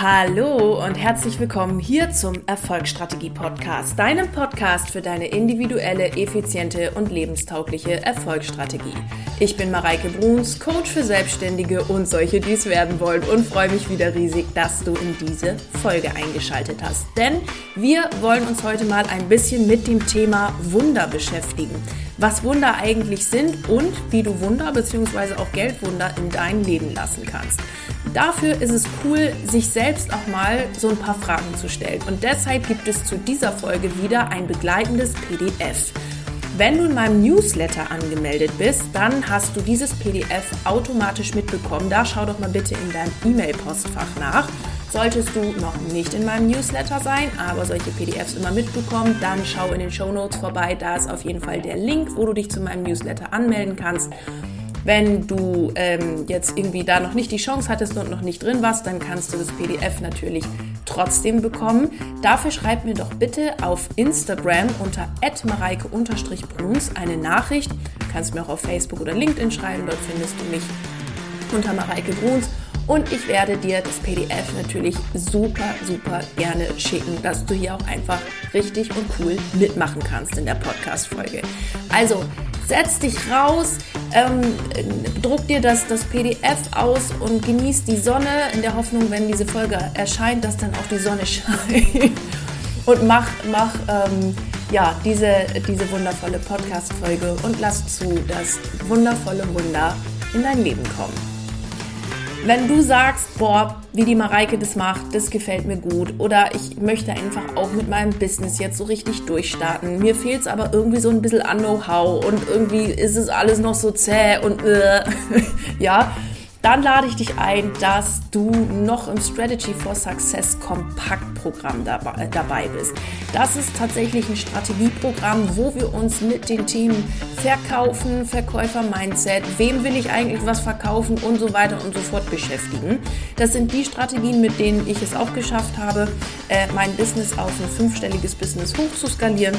Hallo und herzlich willkommen hier zum Erfolgsstrategie Podcast, deinem Podcast für deine individuelle, effiziente und lebenstaugliche Erfolgsstrategie. Ich bin Mareike Bruns, Coach für Selbstständige und solche, die es werden wollen und freue mich wieder riesig, dass du in diese Folge eingeschaltet hast. Denn wir wollen uns heute mal ein bisschen mit dem Thema Wunder beschäftigen. Was Wunder eigentlich sind und wie du Wunder bzw. auch Geldwunder in dein Leben lassen kannst. Dafür ist es cool, sich selbst auch mal so ein paar Fragen zu stellen. Und deshalb gibt es zu dieser Folge wieder ein begleitendes PDF. Wenn du in meinem Newsletter angemeldet bist, dann hast du dieses PDF automatisch mitbekommen. Da schau doch mal bitte in deinem E-Mail-Postfach nach. Solltest du noch nicht in meinem Newsletter sein, aber solche PDFs immer mitbekommen, dann schau in den Show Notes vorbei. Da ist auf jeden Fall der Link, wo du dich zu meinem Newsletter anmelden kannst. Wenn du ähm, jetzt irgendwie da noch nicht die Chance hattest und noch nicht drin warst, dann kannst du das PDF natürlich trotzdem bekommen. Dafür schreib mir doch bitte auf Instagram unter mareike-bruns eine Nachricht. Du kannst mir auch auf Facebook oder LinkedIn schreiben, dort findest du mich unter Mareike Bruns. Und ich werde dir das PDF natürlich super, super gerne schicken, dass du hier auch einfach richtig und cool mitmachen kannst in der Podcast-Folge. Also, setz dich raus, ähm, druck dir das, das PDF aus und genieß die Sonne in der Hoffnung, wenn diese Folge erscheint, dass dann auch die Sonne scheint. Und mach, mach ähm, ja, diese, diese wundervolle Podcast-Folge und lass zu, dass wundervolle Wunder in dein Leben kommen. Wenn du sagst, boah, wie die Mareike das macht, das gefällt mir gut oder ich möchte einfach auch mit meinem Business jetzt so richtig durchstarten, mir fehlt es aber irgendwie so ein bisschen an Know-how und irgendwie ist es alles noch so zäh und äh, ja, dann lade ich dich ein, dass du noch im Strategy for Success Kompaktprogramm dabei, dabei bist. Das ist tatsächlich ein Strategieprogramm, wo wir uns mit den Themen Verkaufen, Verkäufer-Mindset, wem will ich eigentlich was verkaufen und so weiter und so fort beschäftigen. Das sind die Strategien, mit denen ich es auch geschafft habe, äh, mein Business auf ein fünfstelliges Business hochzuskalieren.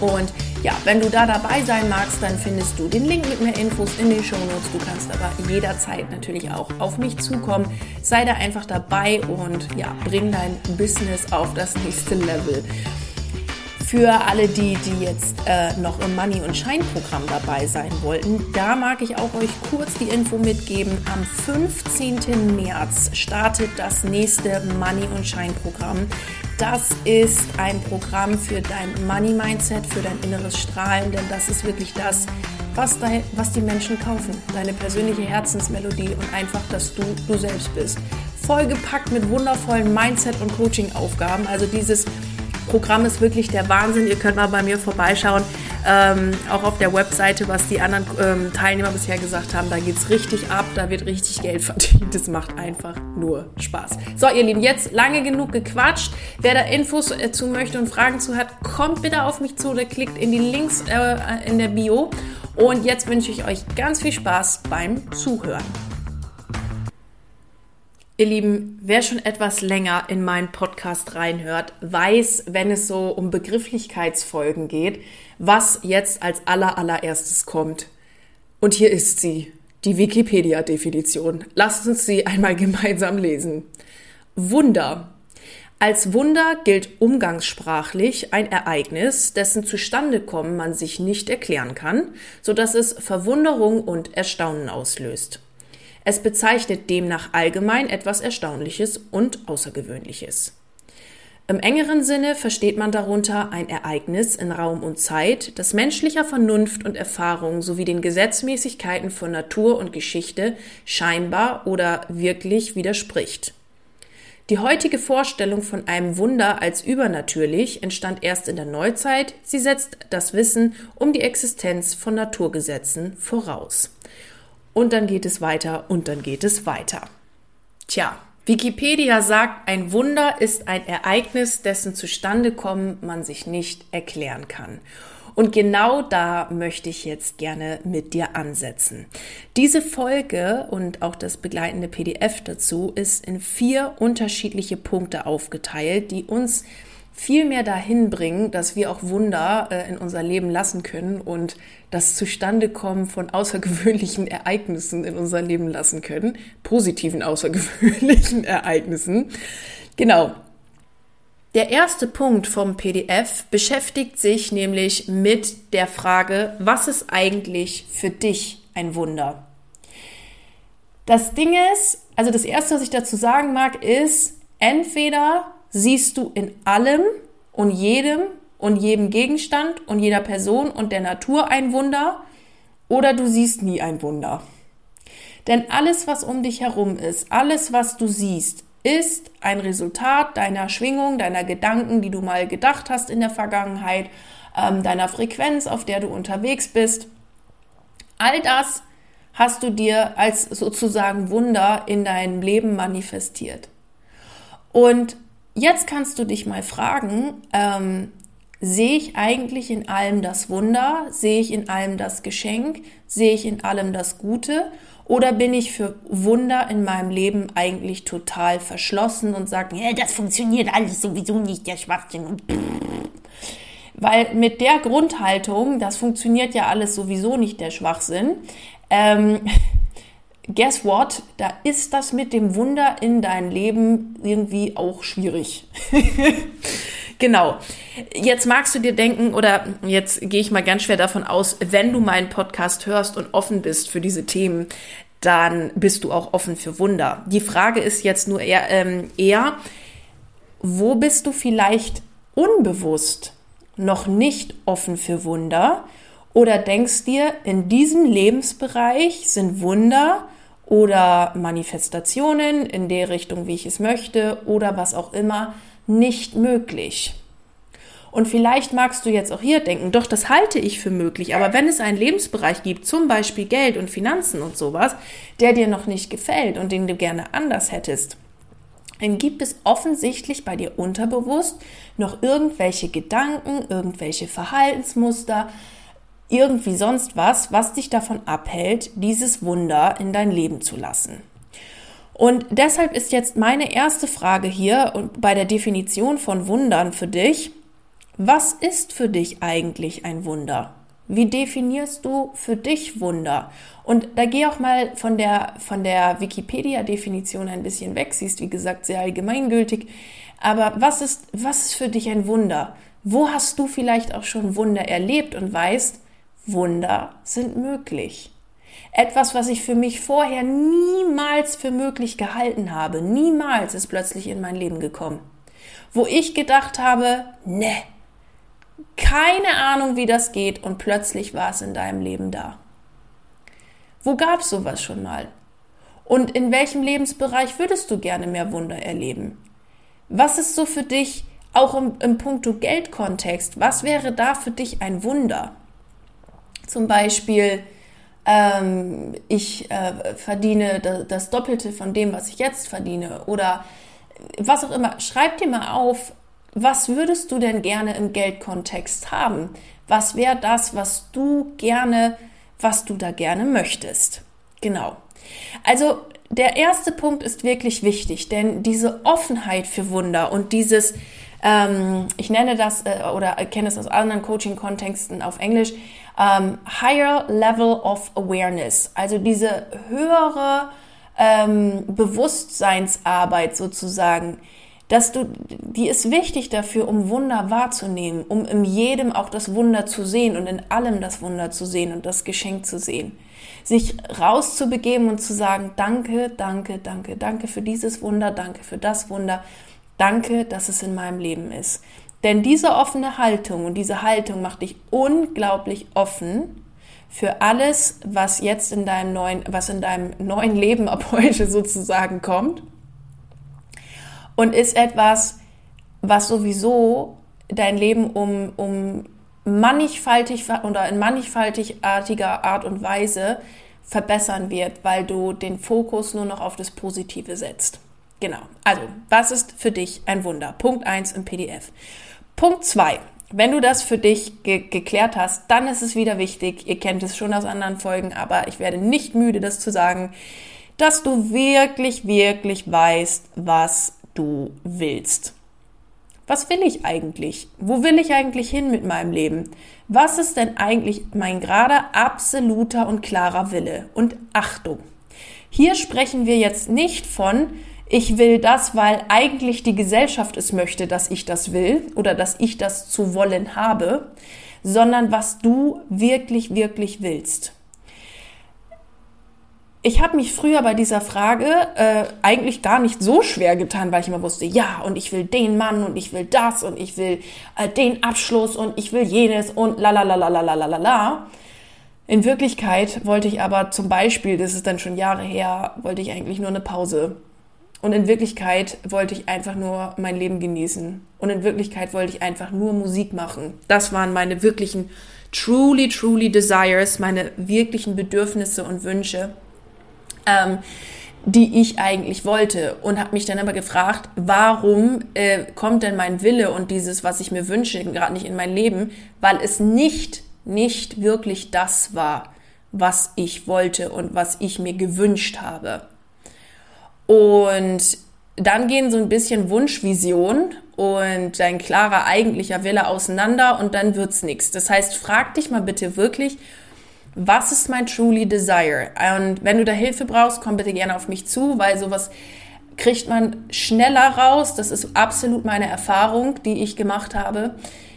Und ja, wenn du da dabei sein magst, dann findest du den Link mit mehr Infos in den Show Notes. Du kannst aber jederzeit natürlich auch auf mich zukommen. Sei da einfach dabei und ja, bring dein Business auf das nächste Level. Für alle die, die jetzt äh, noch im Money- und Shine-Programm dabei sein wollten, da mag ich auch euch kurz die Info mitgeben. Am 15. März startet das nächste Money- und Shine-Programm. Das ist ein Programm für dein Money-Mindset, für dein inneres Strahlen, denn das ist wirklich das, was, dein, was die Menschen kaufen. Deine persönliche Herzensmelodie und einfach, dass du du selbst bist. Vollgepackt mit wundervollen Mindset- und Coaching-Aufgaben. Also dieses Programm ist wirklich der Wahnsinn. Ihr könnt mal bei mir vorbeischauen, ähm, auch auf der Webseite, was die anderen ähm, Teilnehmer bisher gesagt haben. Da geht es richtig ab, da wird richtig Geld verdient. Das macht einfach nur Spaß. So, ihr Lieben, jetzt lange genug gequatscht. Wer da Infos äh, zu möchte und Fragen zu hat, kommt bitte auf mich zu oder klickt in die Links äh, in der Bio. Und jetzt wünsche ich euch ganz viel Spaß beim Zuhören. Ihr Lieben, wer schon etwas länger in meinen Podcast reinhört, weiß, wenn es so um Begrifflichkeitsfolgen geht, was jetzt als aller allererstes kommt. Und hier ist sie, die Wikipedia-Definition. Lasst uns sie einmal gemeinsam lesen. Wunder. Als Wunder gilt umgangssprachlich ein Ereignis, dessen Zustandekommen man sich nicht erklären kann, so dass es Verwunderung und Erstaunen auslöst. Es bezeichnet demnach allgemein etwas Erstaunliches und Außergewöhnliches. Im engeren Sinne versteht man darunter ein Ereignis in Raum und Zeit, das menschlicher Vernunft und Erfahrung sowie den Gesetzmäßigkeiten von Natur und Geschichte scheinbar oder wirklich widerspricht. Die heutige Vorstellung von einem Wunder als übernatürlich entstand erst in der Neuzeit, sie setzt das Wissen um die Existenz von Naturgesetzen voraus. Und dann geht es weiter und dann geht es weiter. Tja, Wikipedia sagt, ein Wunder ist ein Ereignis, dessen Zustandekommen man sich nicht erklären kann. Und genau da möchte ich jetzt gerne mit dir ansetzen. Diese Folge und auch das begleitende PDF dazu ist in vier unterschiedliche Punkte aufgeteilt, die uns viel mehr dahin bringen, dass wir auch Wunder äh, in unser Leben lassen können und das Zustandekommen von außergewöhnlichen Ereignissen in unser Leben lassen können, positiven außergewöhnlichen Ereignissen. Genau. Der erste Punkt vom PDF beschäftigt sich nämlich mit der Frage, was ist eigentlich für dich ein Wunder? Das Ding ist, also das erste, was ich dazu sagen mag, ist, entweder siehst du in allem und jedem und jedem Gegenstand und jeder Person und der Natur ein Wunder oder du siehst nie ein Wunder. Denn alles, was um dich herum ist, alles, was du siehst, ist ein Resultat deiner Schwingung, deiner Gedanken, die du mal gedacht hast in der Vergangenheit, ähm, deiner Frequenz, auf der du unterwegs bist. All das hast du dir als sozusagen Wunder in deinem Leben manifestiert. Und jetzt kannst du dich mal fragen, ähm, sehe ich eigentlich in allem das Wunder? Sehe ich in allem das Geschenk? Sehe ich in allem das Gute? Oder bin ich für Wunder in meinem Leben eigentlich total verschlossen und sage, ja, das funktioniert alles sowieso nicht, der Schwachsinn. Weil mit der Grundhaltung, das funktioniert ja alles sowieso nicht, der Schwachsinn, ähm, guess what? Da ist das mit dem Wunder in deinem Leben irgendwie auch schwierig. genau. Jetzt magst du dir denken, oder jetzt gehe ich mal ganz schwer davon aus, wenn du meinen Podcast hörst und offen bist für diese Themen, dann bist du auch offen für Wunder. Die Frage ist jetzt nur eher, ähm, eher wo bist du vielleicht unbewusst noch nicht offen für Wunder? Oder denkst dir, in diesem Lebensbereich sind Wunder oder Manifestationen in der Richtung, wie ich es möchte oder was auch immer, nicht möglich. Und vielleicht magst du jetzt auch hier denken, doch, das halte ich für möglich. Aber wenn es einen Lebensbereich gibt, zum Beispiel Geld und Finanzen und sowas, der dir noch nicht gefällt und den du gerne anders hättest, dann gibt es offensichtlich bei dir unterbewusst noch irgendwelche Gedanken, irgendwelche Verhaltensmuster, irgendwie sonst was, was dich davon abhält, dieses Wunder in dein Leben zu lassen. Und deshalb ist jetzt meine erste Frage hier bei der Definition von Wundern für dich, was ist für dich eigentlich ein Wunder? Wie definierst du für dich Wunder? Und da geh auch mal von der, von der Wikipedia-Definition ein bisschen weg. Sie ist, wie gesagt, sehr allgemeingültig. Aber was ist, was ist für dich ein Wunder? Wo hast du vielleicht auch schon Wunder erlebt und weißt, Wunder sind möglich. Etwas, was ich für mich vorher niemals für möglich gehalten habe, niemals ist plötzlich in mein Leben gekommen. Wo ich gedacht habe, ne, keine Ahnung, wie das geht und plötzlich war es in deinem Leben da. Wo gab es sowas schon mal? Und in welchem Lebensbereich würdest du gerne mehr Wunder erleben? Was ist so für dich, auch im, im Punkto Geldkontext, was wäre da für dich ein Wunder? Zum Beispiel, ähm, ich äh, verdiene das Doppelte von dem, was ich jetzt verdiene oder was auch immer. Schreib dir mal auf, was würdest du denn gerne im Geldkontext haben? Was wäre das, was du gerne, was du da gerne möchtest? Genau. Also der erste Punkt ist wirklich wichtig, denn diese Offenheit für Wunder und dieses, ähm, ich nenne das äh, oder kenne es aus anderen Coaching-Kontexten auf Englisch, ähm, Higher Level of Awareness, also diese höhere ähm, Bewusstseinsarbeit sozusagen, dass du, die ist wichtig dafür, um Wunder wahrzunehmen, um in jedem auch das Wunder zu sehen und in allem das Wunder zu sehen und das Geschenk zu sehen. Sich rauszubegeben und zu sagen, danke, danke, danke, danke für dieses Wunder, danke für das Wunder, danke, dass es in meinem Leben ist. Denn diese offene Haltung und diese Haltung macht dich unglaublich offen für alles, was jetzt in deinem neuen, was in deinem neuen Leben ab heute sozusagen kommt. Und ist etwas, was sowieso dein Leben um, um mannigfaltig oder in mannigfaltigartiger Art und Weise verbessern wird, weil du den Fokus nur noch auf das Positive setzt. Genau. Also, was ist für dich ein Wunder? Punkt 1 im PDF. Punkt 2. Wenn du das für dich ge geklärt hast, dann ist es wieder wichtig, ihr kennt es schon aus anderen Folgen, aber ich werde nicht müde, das zu sagen, dass du wirklich, wirklich weißt, was du willst. Was will ich eigentlich? Wo will ich eigentlich hin mit meinem Leben? Was ist denn eigentlich mein gerade absoluter und klarer Wille? Und Achtung, hier sprechen wir jetzt nicht von, ich will das, weil eigentlich die Gesellschaft es möchte, dass ich das will oder dass ich das zu wollen habe, sondern was du wirklich, wirklich willst. Ich habe mich früher bei dieser Frage äh, eigentlich gar nicht so schwer getan, weil ich immer wusste, ja, und ich will den Mann und ich will das und ich will äh, den Abschluss und ich will jenes und la la la la la la la la. In Wirklichkeit wollte ich aber zum Beispiel, das ist dann schon Jahre her, wollte ich eigentlich nur eine Pause. Und in Wirklichkeit wollte ich einfach nur mein Leben genießen. Und in Wirklichkeit wollte ich einfach nur Musik machen. Das waren meine wirklichen, truly, truly desires, meine wirklichen Bedürfnisse und Wünsche ähm, die ich eigentlich wollte und habe mich dann aber gefragt, warum äh, kommt denn mein Wille und dieses, was ich mir wünsche, gerade nicht in mein Leben, weil es nicht, nicht wirklich das war, was ich wollte und was ich mir gewünscht habe. Und dann gehen so ein bisschen Wunschvision und dein klarer eigentlicher Wille auseinander und dann wird's nichts. Das heißt, frag dich mal bitte wirklich, was ist mein truly desire? Und wenn du da Hilfe brauchst, komm bitte gerne auf mich zu, weil sowas kriegt man schneller raus. Das ist absolut meine Erfahrung, die ich gemacht habe.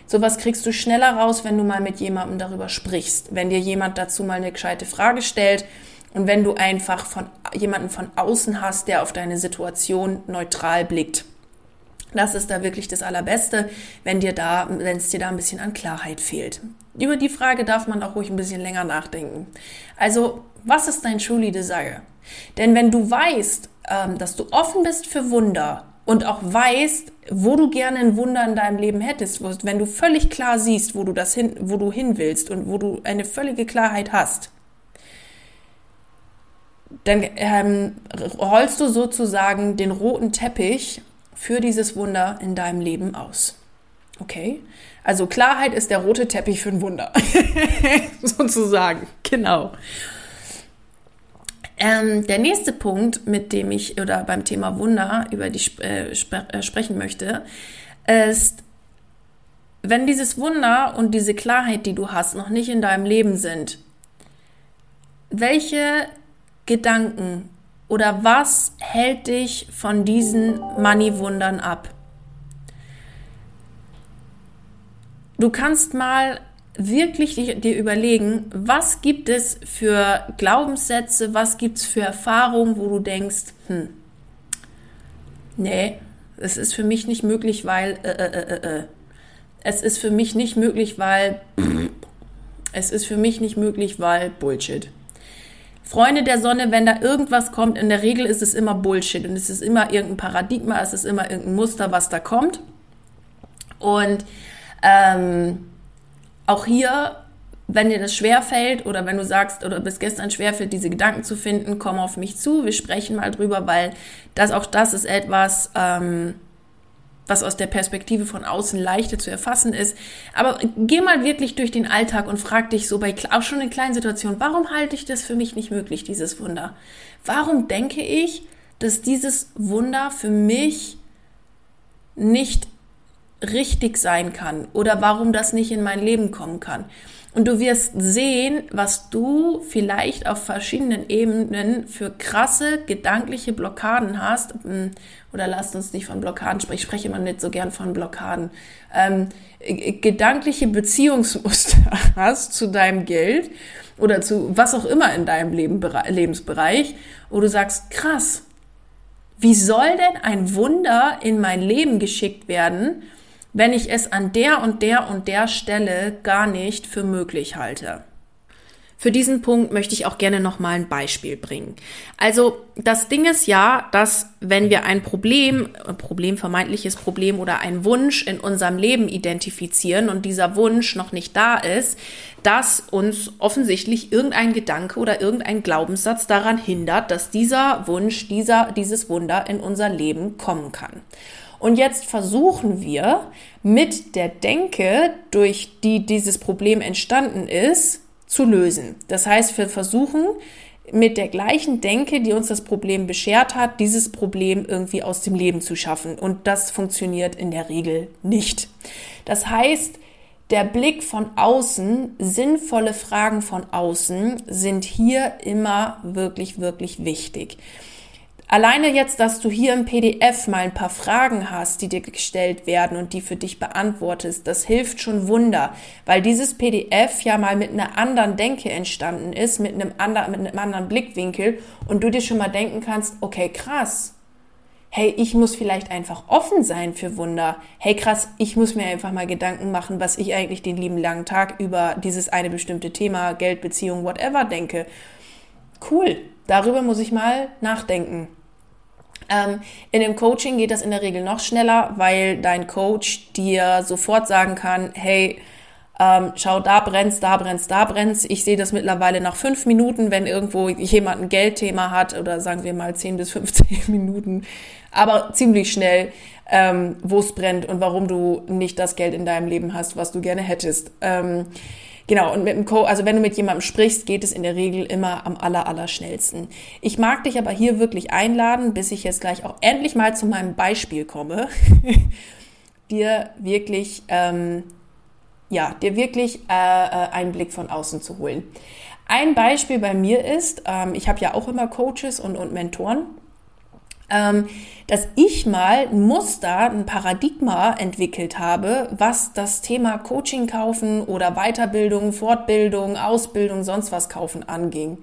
Sowas kriegst du schneller raus, wenn du mal mit jemandem darüber sprichst. Wenn dir jemand dazu mal eine gescheite Frage stellt und wenn du einfach von jemanden von außen hast, der auf deine Situation neutral blickt. Das ist da wirklich das Allerbeste, wenn dir da, wenn es dir da ein bisschen an Klarheit fehlt. Über die Frage darf man auch ruhig ein bisschen länger nachdenken. Also, was ist dein truly desire? Denn wenn du weißt, ähm, dass du offen bist für Wunder und auch weißt, wo du gerne ein Wunder in deinem Leben hättest, wenn du völlig klar siehst, wo du das hin, wo du hin willst und wo du eine völlige Klarheit hast, dann ähm, rollst du sozusagen den roten Teppich für dieses Wunder in deinem Leben aus. Okay? Also Klarheit ist der rote Teppich für ein Wunder. Sozusagen. Genau. Ähm, der nächste Punkt, mit dem ich oder beim Thema Wunder über die äh, spre äh, sprechen möchte, ist, wenn dieses Wunder und diese Klarheit, die du hast, noch nicht in deinem Leben sind, welche Gedanken oder was hält dich von diesen Money-Wundern ab? Du kannst mal wirklich dir überlegen, was gibt es für Glaubenssätze, was gibt es für Erfahrungen, wo du denkst, hm, nee, es ist für mich nicht möglich, weil, äh, äh, äh, äh. äh. es ist für mich nicht möglich, weil, es ist für mich nicht möglich, weil Bullshit. Freunde der Sonne, wenn da irgendwas kommt, in der Regel ist es immer Bullshit und es ist immer irgendein Paradigma, es ist immer irgendein Muster, was da kommt. Und ähm, auch hier, wenn dir das schwerfällt oder wenn du sagst oder bis gestern schwerfällt, diese Gedanken zu finden, komm auf mich zu. Wir sprechen mal drüber, weil das auch das ist etwas, ähm, was aus der Perspektive von außen leichter zu erfassen ist. Aber geh mal wirklich durch den Alltag und frag dich so bei auch schon in kleinen Situationen, warum halte ich das für mich nicht möglich, dieses Wunder? Warum denke ich, dass dieses Wunder für mich nicht richtig sein kann oder warum das nicht in mein Leben kommen kann. Und du wirst sehen, was du vielleicht auf verschiedenen Ebenen für krasse gedankliche Blockaden hast. Hm, oder lasst uns nicht von Blockaden sprechen. Ich spreche immer nicht so gern von Blockaden. Ähm, gedankliche Beziehungsmuster hast zu deinem Geld oder zu was auch immer in deinem Leben, Lebensbereich, wo du sagst, krass, wie soll denn ein Wunder in mein Leben geschickt werden, wenn ich es an der und der und der Stelle gar nicht für möglich halte. Für diesen Punkt möchte ich auch gerne noch mal ein Beispiel bringen. Also das Ding ist ja, dass wenn wir ein Problem, ein Problem, vermeintliches Problem oder einen Wunsch in unserem Leben identifizieren und dieser Wunsch noch nicht da ist, dass uns offensichtlich irgendein Gedanke oder irgendein Glaubenssatz daran hindert, dass dieser Wunsch, dieser, dieses Wunder in unser Leben kommen kann. Und jetzt versuchen wir mit der Denke, durch die dieses Problem entstanden ist, zu lösen. Das heißt, wir versuchen mit der gleichen Denke, die uns das Problem beschert hat, dieses Problem irgendwie aus dem Leben zu schaffen. Und das funktioniert in der Regel nicht. Das heißt, der Blick von außen, sinnvolle Fragen von außen sind hier immer wirklich, wirklich wichtig. Alleine jetzt, dass du hier im PDF mal ein paar Fragen hast, die dir gestellt werden und die für dich beantwortest, das hilft schon Wunder, weil dieses PDF ja mal mit einer anderen Denke entstanden ist, mit einem, anderen, mit einem anderen Blickwinkel und du dir schon mal denken kannst, okay, krass. Hey, ich muss vielleicht einfach offen sein für Wunder. Hey, krass, ich muss mir einfach mal Gedanken machen, was ich eigentlich den lieben langen Tag über dieses eine bestimmte Thema, Geld, Beziehung, whatever denke. Cool, darüber muss ich mal nachdenken. Ähm, in dem Coaching geht das in der Regel noch schneller, weil dein Coach dir sofort sagen kann, hey, ähm, schau, da brennt's, da brennt's, da brennt's. Ich sehe das mittlerweile nach fünf Minuten, wenn irgendwo jemand ein Geldthema hat oder sagen wir mal zehn bis 15 Minuten, aber ziemlich schnell, ähm, wo es brennt und warum du nicht das Geld in deinem Leben hast, was du gerne hättest. Ähm, Genau, und mit dem Co also wenn du mit jemandem sprichst, geht es in der Regel immer am aller, aller schnellsten. Ich mag dich aber hier wirklich einladen, bis ich jetzt gleich auch endlich mal zu meinem Beispiel komme, dir wirklich, ähm, ja, dir wirklich äh, äh, einen Blick von außen zu holen. Ein Beispiel bei mir ist, ähm, ich habe ja auch immer Coaches und, und Mentoren dass ich mal ein Muster, ein Paradigma entwickelt habe, was das Thema Coaching kaufen oder Weiterbildung, Fortbildung, Ausbildung, sonst was kaufen anging.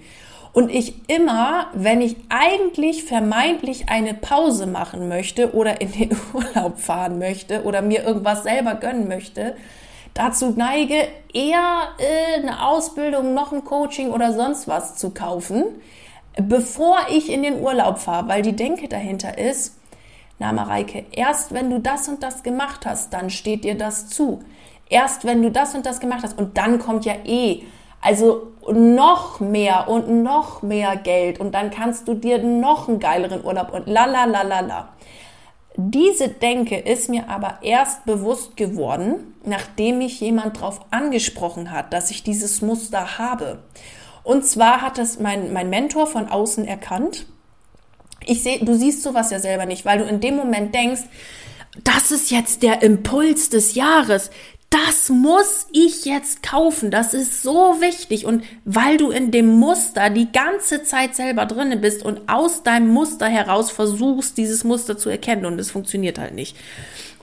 Und ich immer, wenn ich eigentlich vermeintlich eine Pause machen möchte oder in den Urlaub fahren möchte oder mir irgendwas selber gönnen möchte, dazu neige, eher äh, eine Ausbildung, noch ein Coaching oder sonst was zu kaufen, bevor ich in den Urlaub fahre, weil die Denke dahinter ist, na Mareike, erst wenn du das und das gemacht hast, dann steht dir das zu. Erst wenn du das und das gemacht hast und dann kommt ja eh, also noch mehr und noch mehr Geld und dann kannst du dir noch einen geileren Urlaub und la la la la la. Diese Denke ist mir aber erst bewusst geworden, nachdem mich jemand darauf angesprochen hat, dass ich dieses Muster habe. Und zwar hat es mein, mein Mentor von außen erkannt. Ich sehe, du siehst sowas ja selber nicht, weil du in dem Moment denkst, das ist jetzt der Impuls des Jahres. Das muss ich jetzt kaufen. Das ist so wichtig. Und weil du in dem Muster die ganze Zeit selber drinne bist und aus deinem Muster heraus versuchst, dieses Muster zu erkennen und es funktioniert halt nicht.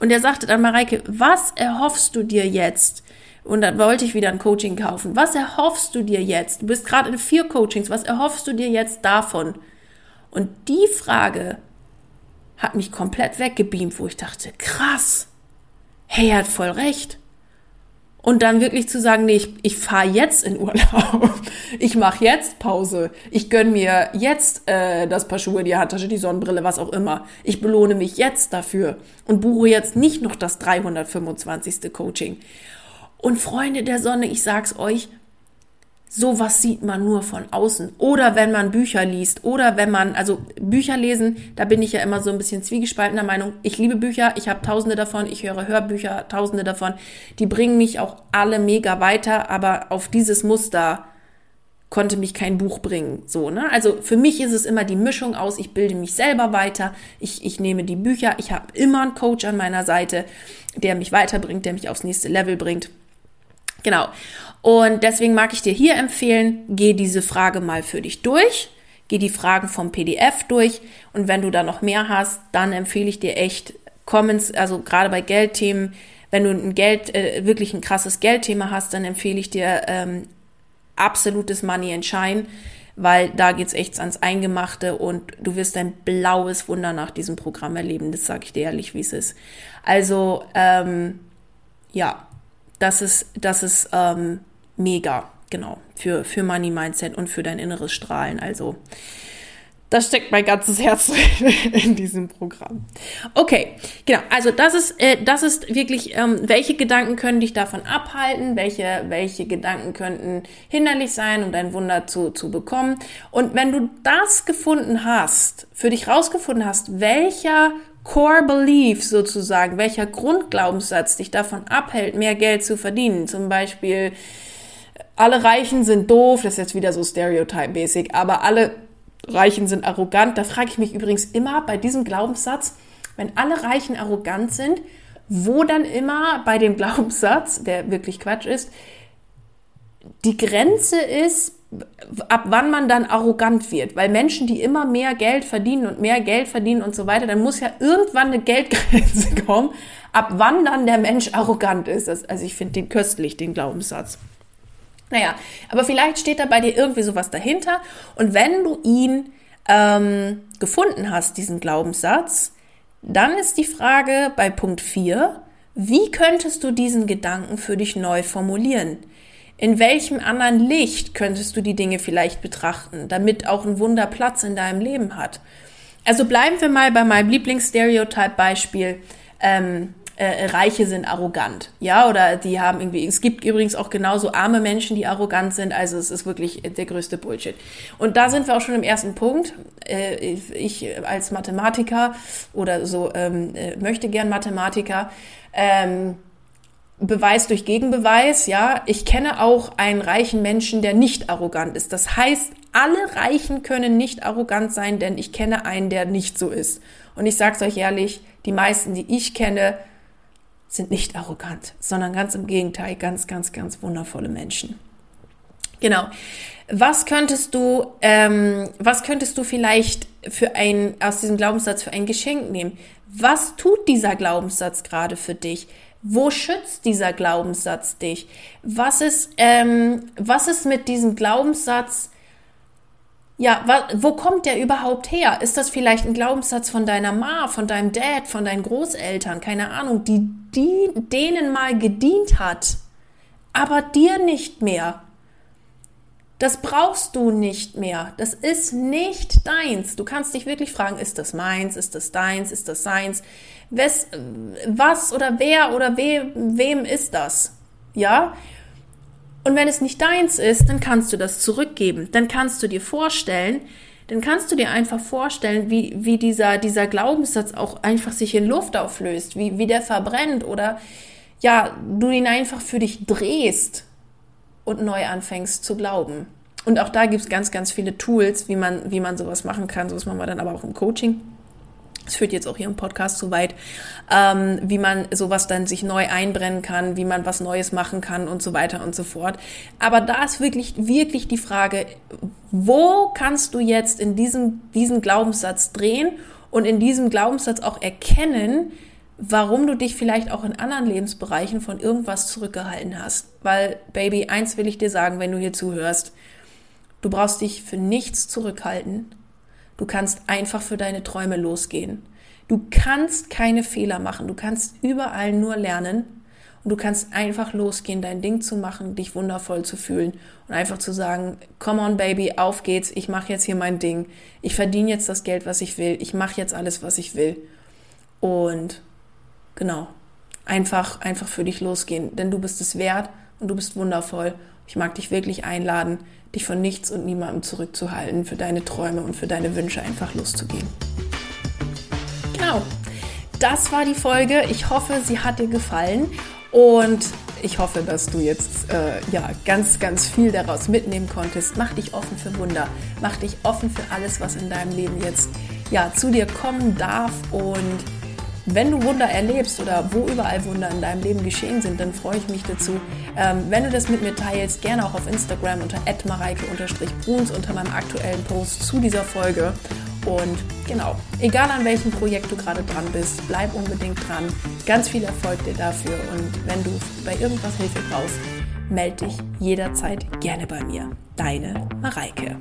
Und er sagte dann, Mareike, was erhoffst du dir jetzt, und dann wollte ich wieder ein Coaching kaufen. Was erhoffst du dir jetzt? Du bist gerade in vier Coachings. Was erhoffst du dir jetzt davon? Und die Frage hat mich komplett weggebeamt, wo ich dachte, krass, hey, er hat voll recht. Und dann wirklich zu sagen, nee, ich, ich fahre jetzt in Urlaub. Ich mache jetzt Pause. Ich gönn mir jetzt äh, das Paar Schuhe, die Handtasche, die Sonnenbrille, was auch immer. Ich belohne mich jetzt dafür und buche jetzt nicht noch das 325. Coaching. Und Freunde der Sonne, ich sag's euch, sowas sieht man nur von außen. Oder wenn man Bücher liest. Oder wenn man, also Bücher lesen, da bin ich ja immer so ein bisschen zwiegespaltener Meinung. Ich liebe Bücher, ich habe tausende davon, ich höre Hörbücher, tausende davon. Die bringen mich auch alle mega weiter, aber auf dieses Muster konnte mich kein Buch bringen. So, ne? Also für mich ist es immer die Mischung aus, ich bilde mich selber weiter, ich, ich nehme die Bücher, ich habe immer einen Coach an meiner Seite, der mich weiterbringt, der mich aufs nächste Level bringt. Genau. Und deswegen mag ich dir hier empfehlen, geh diese Frage mal für dich durch. Geh die Fragen vom PDF durch. Und wenn du da noch mehr hast, dann empfehle ich dir echt Comments, also gerade bei Geldthemen, wenn du ein Geld, äh, wirklich ein krasses Geldthema hast, dann empfehle ich dir ähm, absolutes Money and Shine, weil da geht's echt ans Eingemachte und du wirst ein blaues Wunder nach diesem Programm erleben. Das sage ich dir ehrlich, wie es ist. Also, ähm, ja, das ist, das ist ähm, mega, genau, für, für Money Mindset und für dein inneres Strahlen. Also, das steckt mein ganzes Herz in diesem Programm. Okay, genau. Also das ist, äh, das ist wirklich, ähm, welche Gedanken können dich davon abhalten? Welche, welche Gedanken könnten hinderlich sein, um dein Wunder zu, zu bekommen? Und wenn du das gefunden hast, für dich rausgefunden hast, welcher Core Belief sozusagen, welcher Grundglaubenssatz dich davon abhält, mehr Geld zu verdienen. Zum Beispiel, alle Reichen sind doof, das ist jetzt wieder so stereotype-mäßig, aber alle Reichen sind arrogant. Da frage ich mich übrigens immer bei diesem Glaubenssatz, wenn alle Reichen arrogant sind, wo dann immer bei dem Glaubenssatz, der wirklich Quatsch ist, die Grenze ist, ab wann man dann arrogant wird. Weil Menschen, die immer mehr Geld verdienen und mehr Geld verdienen und so weiter, dann muss ja irgendwann eine Geldgrenze kommen, ab wann dann der Mensch arrogant ist. Also ich finde den köstlich, den Glaubenssatz. Naja, aber vielleicht steht da bei dir irgendwie sowas dahinter. Und wenn du ihn ähm, gefunden hast, diesen Glaubenssatz, dann ist die Frage bei Punkt 4, wie könntest du diesen Gedanken für dich neu formulieren? In welchem anderen Licht könntest du die Dinge vielleicht betrachten, damit auch ein Wunder Platz in deinem Leben hat? Also bleiben wir mal bei meinem Lieblingsstereotype-Beispiel. Ähm, äh, Reiche sind arrogant, ja, oder die haben irgendwie, es gibt übrigens auch genauso arme Menschen, die arrogant sind, also es ist wirklich der größte Bullshit. Und da sind wir auch schon im ersten Punkt. Äh, ich als Mathematiker oder so ähm, äh, möchte gern Mathematiker, ähm, Beweis durch Gegenbeweis, ja. Ich kenne auch einen reichen Menschen, der nicht arrogant ist. Das heißt, alle Reichen können nicht arrogant sein, denn ich kenne einen, der nicht so ist. Und ich sag's euch ehrlich, die meisten, die ich kenne, sind nicht arrogant, sondern ganz im Gegenteil, ganz, ganz, ganz wundervolle Menschen. Genau. Was könntest du, ähm, was könntest du vielleicht für ein, aus diesem Glaubenssatz für ein Geschenk nehmen? Was tut dieser Glaubenssatz gerade für dich? Wo schützt dieser Glaubenssatz dich? Was ist, ähm, was ist mit diesem Glaubenssatz ja, wo kommt der überhaupt her? Ist das vielleicht ein Glaubenssatz von deiner Ma, von deinem Dad, von deinen Großeltern, keine Ahnung, die, die denen mal gedient hat, aber dir nicht mehr? Das brauchst du nicht mehr. Das ist nicht deins. Du kannst dich wirklich fragen, ist das meins? Ist das deins? Ist das seins? Was, was oder wer oder we, wem ist das? Ja? Und wenn es nicht deins ist, dann kannst du das zurückgeben. Dann kannst du dir vorstellen, dann kannst du dir einfach vorstellen, wie, wie dieser, dieser Glaubenssatz auch einfach sich in Luft auflöst, wie, wie der verbrennt oder ja, du ihn einfach für dich drehst und neu anfängst zu glauben. Und auch da gibt es ganz, ganz viele Tools, wie man, wie man sowas machen kann. So machen wir dann aber auch im Coaching es führt jetzt auch hier im Podcast zu weit, ähm, wie man sowas dann sich neu einbrennen kann, wie man was Neues machen kann und so weiter und so fort. Aber da ist wirklich, wirklich die Frage, wo kannst du jetzt in diesem, diesen Glaubenssatz drehen und in diesem Glaubenssatz auch erkennen, warum du dich vielleicht auch in anderen Lebensbereichen von irgendwas zurückgehalten hast. Weil, Baby, eins will ich dir sagen, wenn du hier zuhörst, du brauchst dich für nichts zurückhalten Du kannst einfach für deine Träume losgehen. Du kannst keine Fehler machen. Du kannst überall nur lernen. Und du kannst einfach losgehen, dein Ding zu machen, dich wundervoll zu fühlen und einfach zu sagen, come on baby, auf geht's, ich mache jetzt hier mein Ding. Ich verdiene jetzt das Geld, was ich will. Ich mache jetzt alles, was ich will. Und genau, einfach, einfach für dich losgehen, denn du bist es wert und du bist wundervoll. Ich mag dich wirklich einladen, dich von nichts und niemandem zurückzuhalten, für deine Träume und für deine Wünsche einfach loszugehen. Genau, das war die Folge. Ich hoffe, sie hat dir gefallen und ich hoffe, dass du jetzt äh, ja ganz, ganz viel daraus mitnehmen konntest. Mach dich offen für Wunder, mach dich offen für alles, was in deinem Leben jetzt ja zu dir kommen darf und wenn du Wunder erlebst oder wo überall Wunder in deinem Leben geschehen sind, dann freue ich mich dazu. Ähm, wenn du das mit mir teilst, gerne auch auf Instagram unter mareike-bruns unter meinem aktuellen Post zu dieser Folge. Und genau, egal an welchem Projekt du gerade dran bist, bleib unbedingt dran. Ganz viel Erfolg dir dafür. Und wenn du bei irgendwas Hilfe brauchst, melde dich jederzeit gerne bei mir. Deine Mareike.